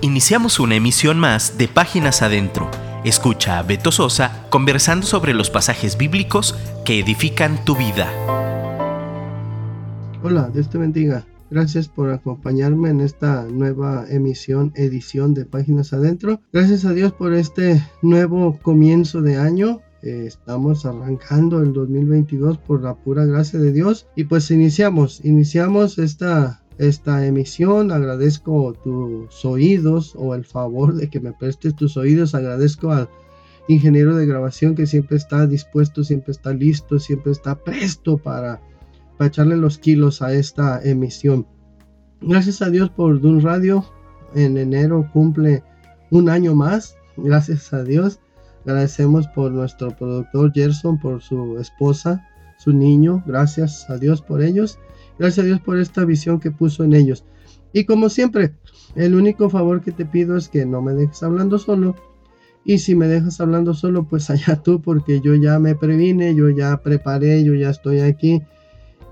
Iniciamos una emisión más de Páginas Adentro. Escucha a Beto Sosa conversando sobre los pasajes bíblicos que edifican tu vida. Hola, Dios te bendiga. Gracias por acompañarme en esta nueva emisión, edición de Páginas Adentro. Gracias a Dios por este nuevo comienzo de año. Eh, estamos arrancando el 2022 por la pura gracia de Dios y pues iniciamos, iniciamos esta esta emisión. Agradezco tus oídos o el favor de que me prestes tus oídos. Agradezco al ingeniero de grabación que siempre está dispuesto, siempre está listo, siempre está presto para, para echarle los kilos a esta emisión. Gracias a Dios por Dun Radio. En enero cumple un año más. Gracias a Dios. Agradecemos por nuestro productor Gerson, por su esposa, su niño. Gracias a Dios por ellos. Gracias a Dios por esta visión que puso en ellos. Y como siempre, el único favor que te pido es que no me dejes hablando solo. Y si me dejas hablando solo, pues allá tú, porque yo ya me previne, yo ya preparé, yo ya estoy aquí.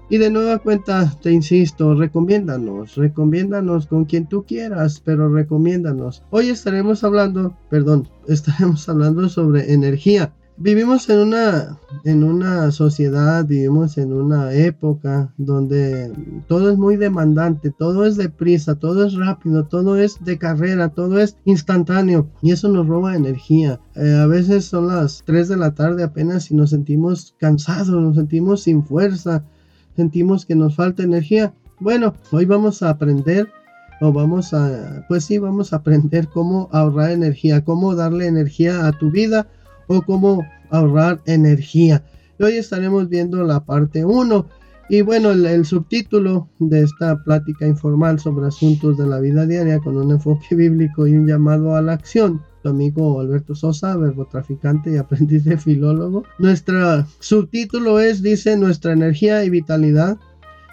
Y de nueva cuenta, te insisto, recomiéndanos, recomiéndanos con quien tú quieras, pero recomiéndanos. Hoy estaremos hablando, perdón, estaremos hablando sobre energía. Vivimos en una, en una sociedad, vivimos en una época donde todo es muy demandante, todo es deprisa, todo es rápido, todo es de carrera, todo es instantáneo y eso nos roba energía. Eh, a veces son las 3 de la tarde apenas y nos sentimos cansados, nos sentimos sin fuerza, sentimos que nos falta energía. Bueno, hoy vamos a aprender o vamos a, pues sí, vamos a aprender cómo ahorrar energía, cómo darle energía a tu vida o cómo ahorrar energía. hoy estaremos viendo la parte 1 y bueno, el, subtítulo de esta plática informal sobre asuntos de la vida diaria con un enfoque bíblico y un llamado a la acción. Tu amigo Alberto Sosa, verbo traficante y aprendiz de filólogo. Nuestro subtítulo es, dice, nuestra energía y vitalidad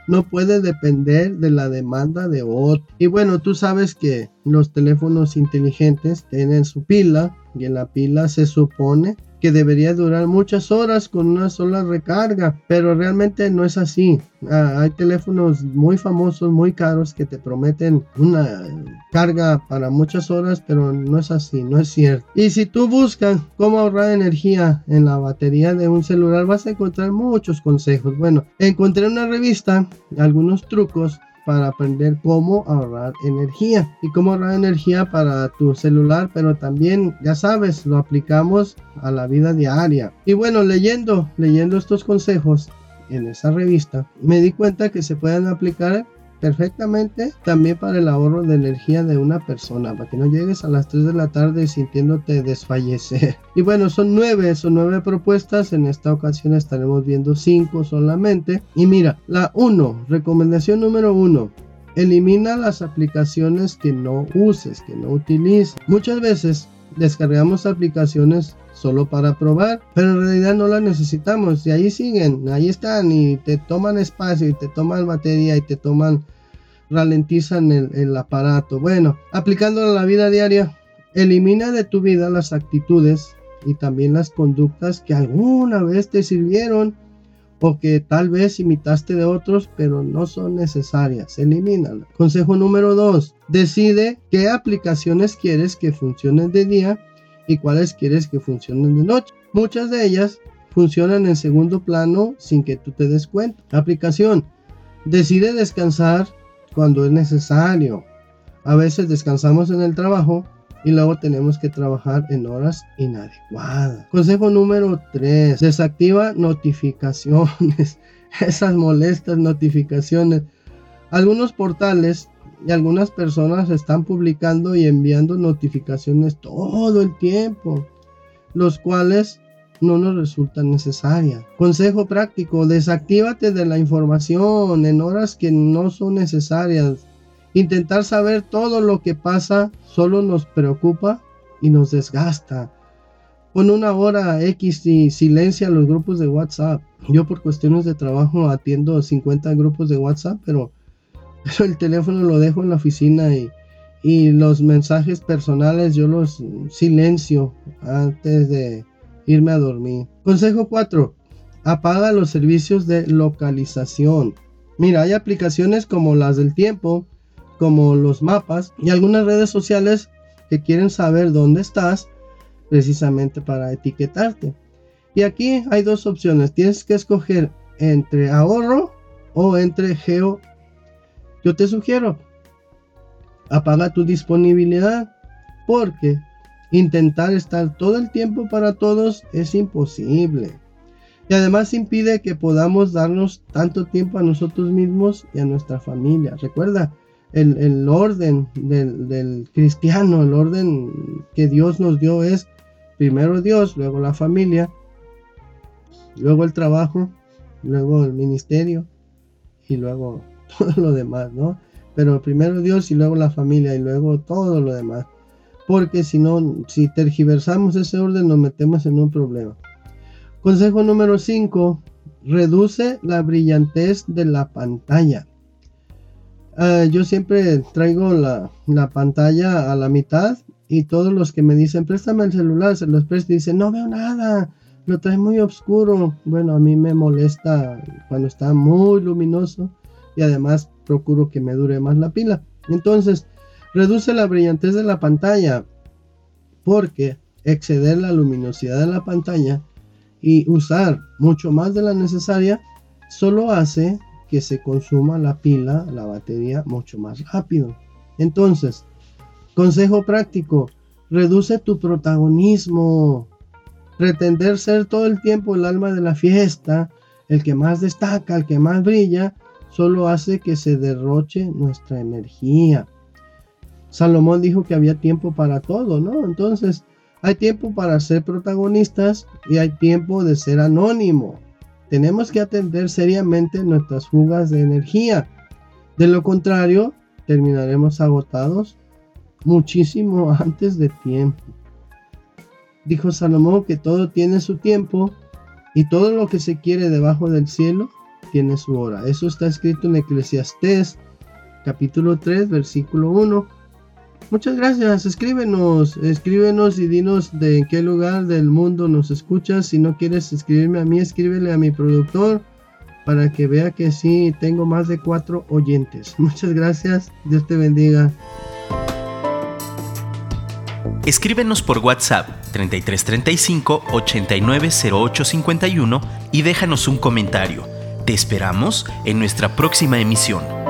no puede depender de la demanda de otro. Y bueno, tú sabes que los teléfonos inteligentes tienen su pila y en la pila se supone que debería durar muchas horas con una sola recarga, pero realmente no es así. Ah, hay teléfonos muy famosos, muy caros que te prometen una carga para muchas horas, pero no es así, no es cierto. Y si tú buscas cómo ahorrar energía en la batería de un celular, vas a encontrar muchos consejos. Bueno, encontré una revista algunos trucos para aprender cómo ahorrar energía y cómo ahorrar energía para tu celular, pero también, ya sabes, lo aplicamos a la vida diaria. Y bueno, leyendo, leyendo estos consejos en esa revista, me di cuenta que se pueden aplicar perfectamente también para el ahorro de energía de una persona, para que no llegues a las 3 de la tarde sintiéndote desfallecer. Y bueno, son nueve, son nueve propuestas, en esta ocasión estaremos viendo cinco solamente. Y mira, la 1, recomendación número 1, elimina las aplicaciones que no uses, que no utilices. Muchas veces descargamos aplicaciones solo para probar, pero en realidad no las necesitamos y ahí siguen, ahí están y te toman espacio y te toman batería y te toman ralentizan el, aparato. Bueno, aplicándolo a la vida diaria, elimina de tu vida las actitudes y también las conductas que alguna vez te sirvieron o que tal vez imitaste de otros, pero no son necesarias. Elimínalas. Consejo número 2. Decide qué aplicaciones quieres que funcionen de día y cuáles quieres que funcionen de noche. Muchas de ellas funcionan en segundo plano sin que tú te des cuenta. Aplicación. Decide descansar cuando es necesario. A veces descansamos en el trabajo y luego tenemos que trabajar en horas inadecuadas. Consejo número 3. Desactiva notificaciones. Esas molestas notificaciones. Algunos portales y algunas personas están publicando y enviando notificaciones todo el tiempo, los cuales no nos resulta necesaria. Consejo práctico, desactívate de la información en horas que no son necesarias. Intentar saber todo lo que pasa solo nos preocupa y nos desgasta. Pon una hora X y silencia los grupos de WhatsApp. Yo por cuestiones de trabajo atiendo 50 grupos de WhatsApp, pero, el teléfono lo dejo en la oficina y, y los mensajes personales yo los silencio antes de, irme a dormir. Consejo 4. Apaga los servicios de localización. Mira, hay aplicaciones como las del tiempo, como los mapas y algunas redes sociales que quieren saber dónde estás precisamente para etiquetarte. Y aquí hay dos opciones. Tienes que escoger entre ahorro o entre geo. Yo te sugiero, apaga tu disponibilidad porque intentar estar todo el tiempo para todos es imposible. Y además impide que podamos darnos tanto tiempo a nosotros mismos y a nuestra familia. Recuerda, el, orden del, del, cristiano, el orden que Dios nos dio es primero Dios, luego la familia, luego el trabajo, luego el ministerio y luego todo lo demás, ¿no? Pero primero Dios y luego la familia y luego todo lo demás. Porque si no, si tergiversamos ese orden nos metemos en un problema. Consejo número 5. Reduce la brillantez de la pantalla. Ah, yo siempre traigo la, la, pantalla a la mitad y todos los que me dicen préstame el celular se los presto y dicen no veo nada, lo trae muy oscuro. Bueno, a mí me molesta cuando está muy luminoso y además procuro que me dure más la pila. Entonces, reduce la brillantez de la pantalla porque exceder la luminosidad de la pantalla y usar mucho más de la necesaria solo hace que se consuma la pila, la batería mucho más rápido. Entonces, consejo práctico, reduce tu protagonismo. Pretender ser todo el tiempo el alma de la fiesta, el que más destaca, el que más brilla, solo hace que se derroche nuestra energía. Salomón dijo que había tiempo para todo, ¿no? Entonces, hay tiempo para ser protagonistas y hay tiempo de ser anónimo. Tenemos que atender seriamente nuestras fugas de energía. De lo contrario, terminaremos agotados muchísimo antes de tiempo. Dijo Salomón que todo tiene su tiempo y todo lo que se quiere debajo del cielo tiene su hora. Eso está escrito en Eclesiastés capítulo 3 versículo 1 Muchas gracias, escríbenos, escríbenos y dinos de en qué lugar del mundo nos escuchas. Si no quieres escribirme a mí, escríbele a mi productor para que vea que sí tengo más de cuatro oyentes. Muchas gracias, Dios te bendiga. Escríbenos por WhatsApp 3335 890851 y déjanos un comentario. Te esperamos en nuestra próxima emisión.